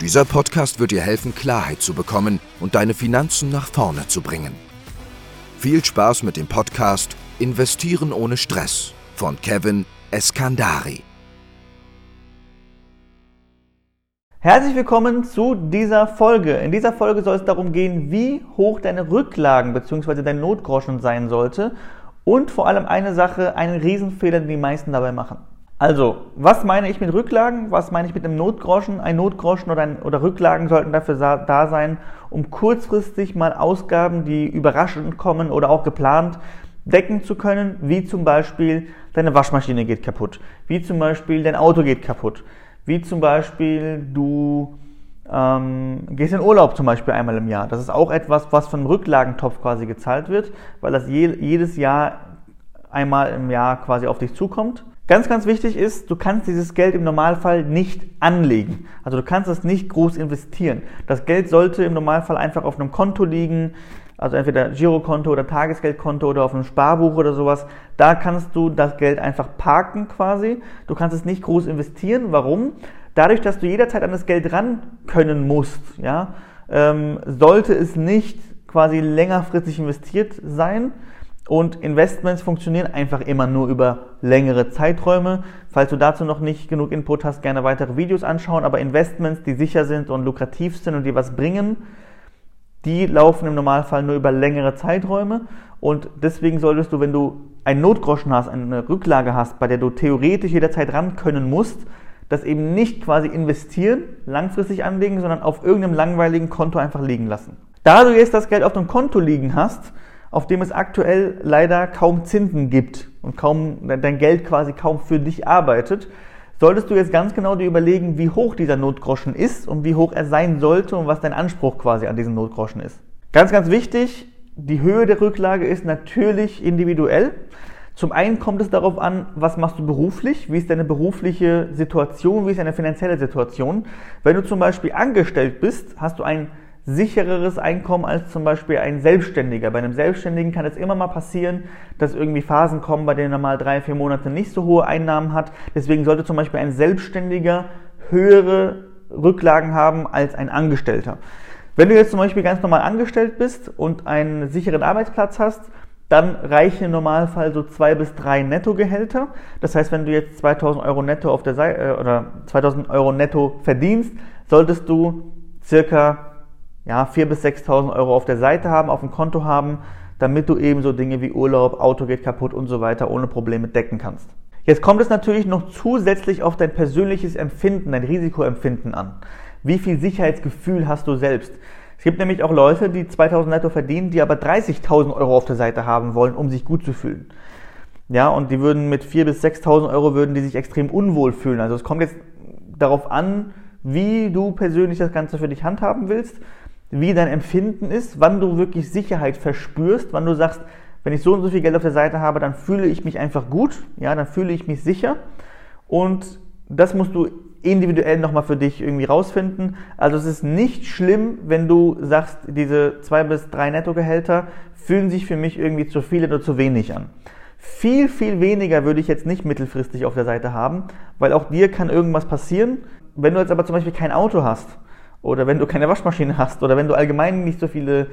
Dieser Podcast wird dir helfen, Klarheit zu bekommen und deine Finanzen nach vorne zu bringen. Viel Spaß mit dem Podcast Investieren ohne Stress von Kevin Eskandari. Herzlich willkommen zu dieser Folge. In dieser Folge soll es darum gehen, wie hoch deine Rücklagen bzw. dein Notgroschen sein sollte und vor allem eine Sache, einen Riesenfehler, den die meisten dabei machen. Also, was meine ich mit Rücklagen? Was meine ich mit einem Notgroschen? Ein Notgroschen oder, ein, oder Rücklagen sollten dafür da sein, um kurzfristig mal Ausgaben, die überraschend kommen oder auch geplant, decken zu können, wie zum Beispiel deine Waschmaschine geht kaputt, wie zum Beispiel dein Auto geht kaputt, wie zum Beispiel du ähm, gehst in Urlaub zum Beispiel einmal im Jahr. Das ist auch etwas, was von Rücklagentopf quasi gezahlt wird, weil das je, jedes Jahr einmal im Jahr quasi auf dich zukommt. Ganz, ganz wichtig ist, du kannst dieses Geld im Normalfall nicht anlegen. Also du kannst es nicht groß investieren. Das Geld sollte im Normalfall einfach auf einem Konto liegen, also entweder Girokonto oder Tagesgeldkonto oder auf einem Sparbuch oder sowas. Da kannst du das Geld einfach parken quasi. Du kannst es nicht groß investieren. Warum? Dadurch, dass du jederzeit an das Geld ran können musst, ja, ähm, sollte es nicht quasi längerfristig investiert sein, und Investments funktionieren einfach immer nur über längere Zeiträume. Falls du dazu noch nicht genug Input hast, gerne weitere Videos anschauen. Aber Investments, die sicher sind und lukrativ sind und die was bringen, die laufen im Normalfall nur über längere Zeiträume. Und deswegen solltest du, wenn du einen Notgroschen hast, eine Rücklage hast, bei der du theoretisch jederzeit ran können musst, das eben nicht quasi investieren, langfristig anlegen, sondern auf irgendeinem langweiligen Konto einfach liegen lassen. Da du jetzt das Geld auf dem Konto liegen hast, auf dem es aktuell leider kaum Zinsen gibt und kaum dein Geld quasi kaum für dich arbeitet, solltest du jetzt ganz genau dir überlegen, wie hoch dieser Notgroschen ist und wie hoch er sein sollte und was dein Anspruch quasi an diesen Notgroschen ist. Ganz, ganz wichtig, die Höhe der Rücklage ist natürlich individuell. Zum einen kommt es darauf an, was machst du beruflich, wie ist deine berufliche Situation, wie ist deine finanzielle Situation. Wenn du zum Beispiel angestellt bist, hast du ein sichereres Einkommen als zum Beispiel ein Selbstständiger. Bei einem Selbstständigen kann es immer mal passieren, dass irgendwie Phasen kommen, bei denen er mal drei, vier Monate nicht so hohe Einnahmen hat. Deswegen sollte zum Beispiel ein Selbstständiger höhere Rücklagen haben als ein Angestellter. Wenn du jetzt zum Beispiel ganz normal angestellt bist und einen sicheren Arbeitsplatz hast, dann reichen im Normalfall so zwei bis drei Nettogehälter. Das heißt, wenn du jetzt 2000 Euro netto auf der Seite äh, oder 2000 Euro netto verdienst, solltest du circa ja, 4.000 bis 6.000 Euro auf der Seite haben, auf dem Konto haben, damit du eben so Dinge wie Urlaub, Auto geht kaputt und so weiter ohne Probleme decken kannst. Jetzt kommt es natürlich noch zusätzlich auf dein persönliches Empfinden, dein Risikoempfinden an. Wie viel Sicherheitsgefühl hast du selbst? Es gibt nämlich auch Leute, die 2000 netto verdienen, die aber 30.000 Euro auf der Seite haben wollen, um sich gut zu fühlen. Ja, und die würden mit 4.000 bis 6.000 Euro würden die sich extrem unwohl fühlen. Also es kommt jetzt darauf an, wie du persönlich das Ganze für dich handhaben willst wie dein Empfinden ist, wann du wirklich Sicherheit verspürst, wann du sagst, wenn ich so und so viel Geld auf der Seite habe, dann fühle ich mich einfach gut, ja, dann fühle ich mich sicher und das musst du individuell nochmal für dich irgendwie rausfinden. Also es ist nicht schlimm, wenn du sagst, diese zwei bis drei Nettogehälter fühlen sich für mich irgendwie zu viel oder zu wenig an. Viel, viel weniger würde ich jetzt nicht mittelfristig auf der Seite haben, weil auch dir kann irgendwas passieren. Wenn du jetzt aber zum Beispiel kein Auto hast oder wenn du keine Waschmaschine hast oder wenn du allgemein nicht so viele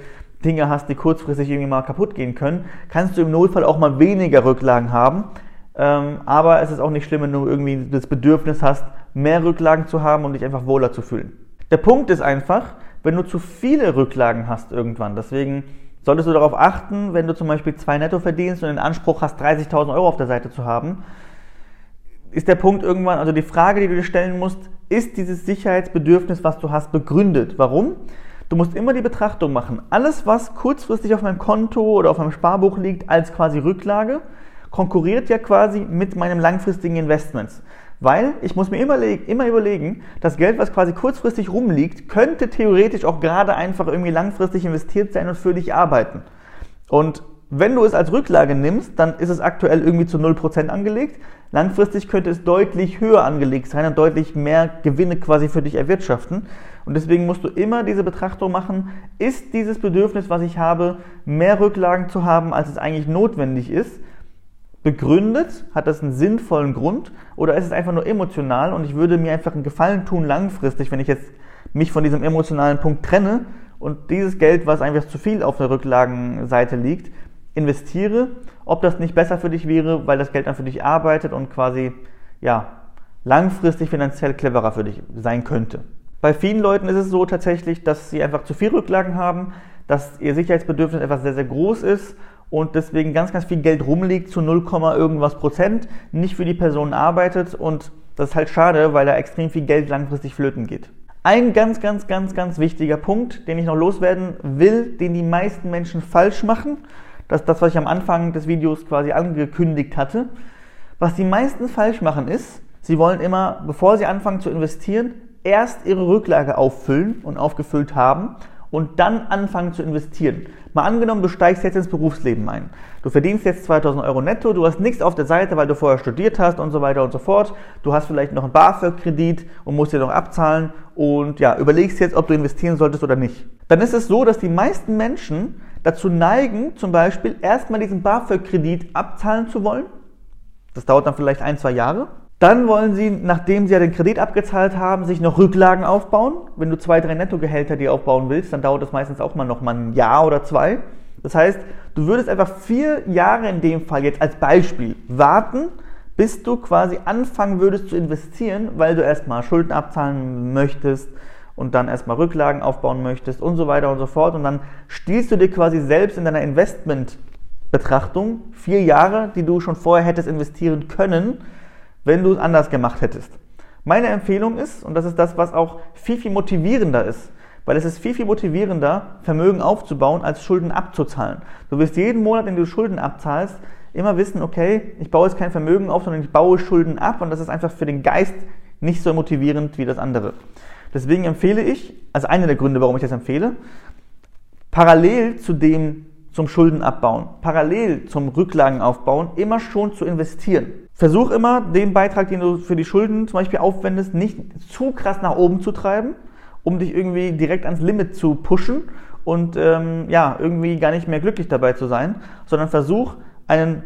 Dinge hast, die kurzfristig irgendwie mal kaputt gehen können, kannst du im Notfall auch mal weniger Rücklagen haben. Ähm, aber es ist auch nicht schlimm, wenn du irgendwie das Bedürfnis hast, mehr Rücklagen zu haben und dich einfach wohler zu fühlen. Der Punkt ist einfach, wenn du zu viele Rücklagen hast irgendwann, deswegen solltest du darauf achten, wenn du zum Beispiel zwei Netto verdienst und den Anspruch hast, 30.000 Euro auf der Seite zu haben, ist der Punkt irgendwann, also die Frage, die du dir stellen musst, ist dieses Sicherheitsbedürfnis, was du hast, begründet? Warum? Du musst immer die Betrachtung machen. Alles, was kurzfristig auf meinem Konto oder auf meinem Sparbuch liegt, als quasi Rücklage, konkurriert ja quasi mit meinem langfristigen Investments. Weil ich muss mir immer, immer überlegen, das Geld, was quasi kurzfristig rumliegt, könnte theoretisch auch gerade einfach irgendwie langfristig investiert sein und für dich arbeiten. Und wenn du es als Rücklage nimmst, dann ist es aktuell irgendwie zu 0% angelegt. Langfristig könnte es deutlich höher angelegt sein und deutlich mehr Gewinne quasi für dich erwirtschaften. Und deswegen musst du immer diese Betrachtung machen, ist dieses Bedürfnis, was ich habe, mehr Rücklagen zu haben, als es eigentlich notwendig ist? Begründet? Hat das einen sinnvollen Grund? Oder ist es einfach nur emotional und ich würde mir einfach einen Gefallen tun langfristig, wenn ich jetzt mich von diesem emotionalen Punkt trenne und dieses Geld, was einfach zu viel auf der Rücklagenseite liegt, investiere, ob das nicht besser für dich wäre, weil das Geld dann für dich arbeitet und quasi, ja, langfristig finanziell cleverer für dich sein könnte. Bei vielen Leuten ist es so tatsächlich, dass sie einfach zu viel Rücklagen haben, dass ihr Sicherheitsbedürfnis etwas sehr, sehr groß ist und deswegen ganz, ganz viel Geld rumliegt zu 0, irgendwas Prozent, nicht für die Person arbeitet und das ist halt schade, weil da extrem viel Geld langfristig flöten geht. Ein ganz, ganz, ganz, ganz wichtiger Punkt, den ich noch loswerden will, den die meisten Menschen falsch machen, das das, was ich am Anfang des Videos quasi angekündigt hatte. Was die meisten falsch machen ist, sie wollen immer, bevor sie anfangen zu investieren, erst ihre Rücklage auffüllen und aufgefüllt haben und dann anfangen zu investieren. Mal angenommen, du steigst jetzt ins Berufsleben ein. Du verdienst jetzt 2000 Euro netto, du hast nichts auf der Seite, weil du vorher studiert hast und so weiter und so fort. Du hast vielleicht noch einen BAföG-Kredit und musst dir noch abzahlen und ja, überlegst jetzt, ob du investieren solltest oder nicht. Dann ist es so, dass die meisten Menschen dazu neigen, zum Beispiel erstmal diesen BAföG-Kredit abzahlen zu wollen. Das dauert dann vielleicht ein, zwei Jahre. Dann wollen sie, nachdem sie ja den Kredit abgezahlt haben, sich noch Rücklagen aufbauen. Wenn du zwei, drei Nettogehälter dir aufbauen willst, dann dauert das meistens auch mal noch mal ein Jahr oder zwei. Das heißt, du würdest einfach vier Jahre in dem Fall jetzt als Beispiel warten, bis du quasi anfangen würdest zu investieren, weil du erstmal Schulden abzahlen möchtest, und dann erstmal Rücklagen aufbauen möchtest und so weiter und so fort. Und dann stiehlst du dir quasi selbst in deiner Investmentbetrachtung vier Jahre, die du schon vorher hättest investieren können, wenn du es anders gemacht hättest. Meine Empfehlung ist, und das ist das, was auch viel, viel motivierender ist, weil es ist viel, viel motivierender, Vermögen aufzubauen, als Schulden abzuzahlen. Du wirst jeden Monat, wenn du Schulden abzahlst, immer wissen, okay, ich baue jetzt kein Vermögen auf, sondern ich baue Schulden ab und das ist einfach für den Geist nicht so motivierend wie das andere. Deswegen empfehle ich, also einer der Gründe, warum ich das empfehle, parallel zu dem zum Schuldenabbauen, parallel zum Rücklagenaufbauen immer schon zu investieren. Versuch immer, den Beitrag, den du für die Schulden zum Beispiel aufwendest, nicht zu krass nach oben zu treiben, um dich irgendwie direkt ans Limit zu pushen und ähm, ja, irgendwie gar nicht mehr glücklich dabei zu sein, sondern versuch einen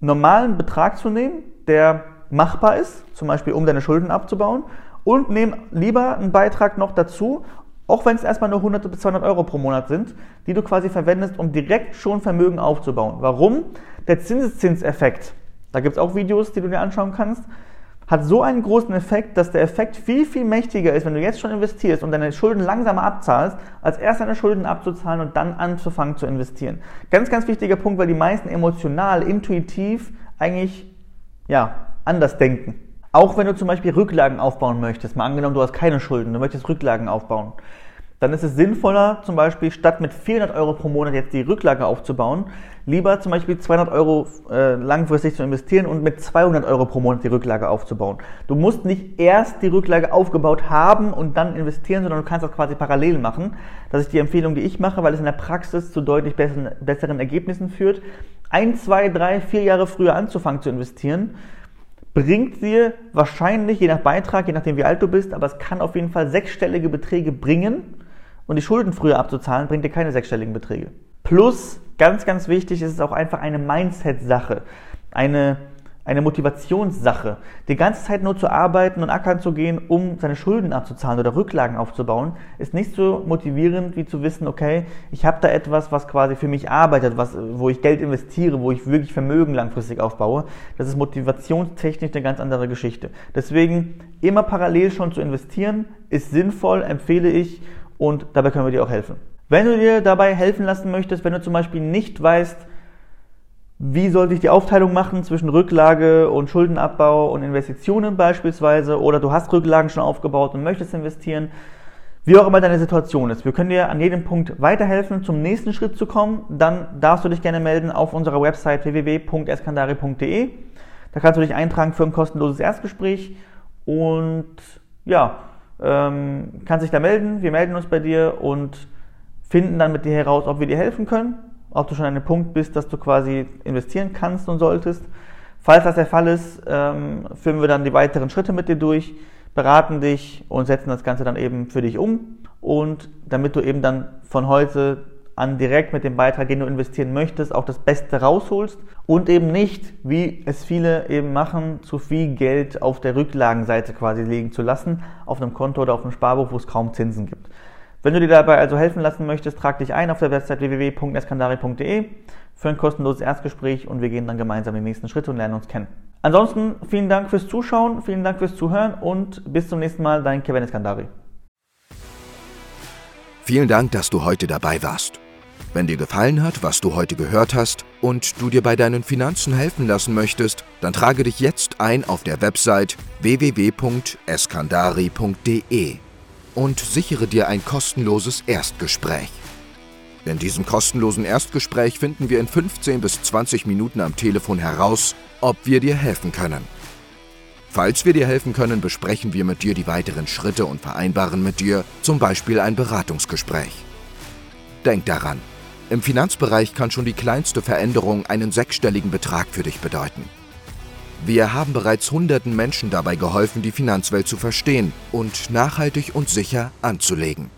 normalen Betrag zu nehmen, der machbar ist, zum Beispiel um deine Schulden abzubauen und nehmen lieber einen Beitrag noch dazu, auch wenn es erstmal nur 100 bis 200 Euro pro Monat sind, die du quasi verwendest, um direkt schon Vermögen aufzubauen. Warum? Der Zinseszinseffekt, da gibt es auch Videos, die du dir anschauen kannst, hat so einen großen Effekt, dass der Effekt viel, viel mächtiger ist, wenn du jetzt schon investierst und deine Schulden langsamer abzahlst, als erst deine Schulden abzuzahlen und dann anzufangen zu investieren. Ganz, ganz wichtiger Punkt, weil die meisten emotional, intuitiv eigentlich ja, anders denken. Auch wenn du zum Beispiel Rücklagen aufbauen möchtest, mal angenommen, du hast keine Schulden, du möchtest Rücklagen aufbauen, dann ist es sinnvoller, zum Beispiel statt mit 400 Euro pro Monat jetzt die Rücklage aufzubauen, lieber zum Beispiel 200 Euro äh, langfristig zu investieren und mit 200 Euro pro Monat die Rücklage aufzubauen. Du musst nicht erst die Rücklage aufgebaut haben und dann investieren, sondern du kannst das quasi parallel machen. Das ist die Empfehlung, die ich mache, weil es in der Praxis zu deutlich besseren, besseren Ergebnissen führt. Ein, zwei, drei, vier Jahre früher anzufangen zu investieren, bringt dir wahrscheinlich, je nach Beitrag, je nachdem wie alt du bist, aber es kann auf jeden Fall sechsstellige Beträge bringen. Und die Schulden früher abzuzahlen, bringt dir keine sechsstelligen Beträge. Plus, ganz, ganz wichtig, ist es auch einfach eine Mindset-Sache. Eine eine Motivationssache. Die ganze Zeit nur zu arbeiten und ackern zu gehen, um seine Schulden abzuzahlen oder Rücklagen aufzubauen, ist nicht so motivierend wie zu wissen, okay, ich habe da etwas, was quasi für mich arbeitet, was, wo ich Geld investiere, wo ich wirklich Vermögen langfristig aufbaue. Das ist motivationstechnisch eine ganz andere Geschichte. Deswegen immer parallel schon zu investieren, ist sinnvoll, empfehle ich und dabei können wir dir auch helfen. Wenn du dir dabei helfen lassen möchtest, wenn du zum Beispiel nicht weißt, wie sollte ich die Aufteilung machen zwischen Rücklage und Schuldenabbau und Investitionen beispielsweise? Oder du hast Rücklagen schon aufgebaut und möchtest investieren. Wie auch immer deine Situation ist. Wir können dir an jedem Punkt weiterhelfen, zum nächsten Schritt zu kommen. Dann darfst du dich gerne melden auf unserer Website www.eskandari.de. Da kannst du dich eintragen für ein kostenloses Erstgespräch und ja, ähm, kannst dich da melden. Wir melden uns bei dir und finden dann mit dir heraus, ob wir dir helfen können, ob du schon an einem Punkt bist, dass du quasi investieren kannst und solltest. Falls das der Fall ist, ähm, führen wir dann die weiteren Schritte mit dir durch, beraten dich und setzen das Ganze dann eben für dich um. Und damit du eben dann von heute an direkt mit dem Beitrag, den du investieren möchtest, auch das Beste rausholst und eben nicht, wie es viele eben machen, zu viel Geld auf der Rücklagenseite quasi legen zu lassen, auf einem Konto oder auf einem Sparbuch, wo es kaum Zinsen gibt. Wenn du dir dabei also helfen lassen möchtest, trag dich ein auf der Website www.eskandari.de für ein kostenloses Erstgespräch und wir gehen dann gemeinsam die nächsten Schritte und lernen uns kennen. Ansonsten vielen Dank fürs Zuschauen, vielen Dank fürs Zuhören und bis zum nächsten Mal, dein Kevin Eskandari. Vielen Dank, dass du heute dabei warst. Wenn dir gefallen hat, was du heute gehört hast und du dir bei deinen Finanzen helfen lassen möchtest, dann trage dich jetzt ein auf der Website www.eskandari.de und sichere dir ein kostenloses Erstgespräch. In diesem kostenlosen Erstgespräch finden wir in 15 bis 20 Minuten am Telefon heraus, ob wir dir helfen können. Falls wir dir helfen können, besprechen wir mit dir die weiteren Schritte und vereinbaren mit dir zum Beispiel ein Beratungsgespräch. Denk daran, im Finanzbereich kann schon die kleinste Veränderung einen sechsstelligen Betrag für dich bedeuten. Wir haben bereits hunderten Menschen dabei geholfen, die Finanzwelt zu verstehen und nachhaltig und sicher anzulegen.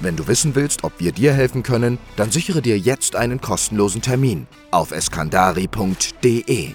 Wenn du wissen willst, ob wir dir helfen können, dann sichere dir jetzt einen kostenlosen Termin auf eskandari.de.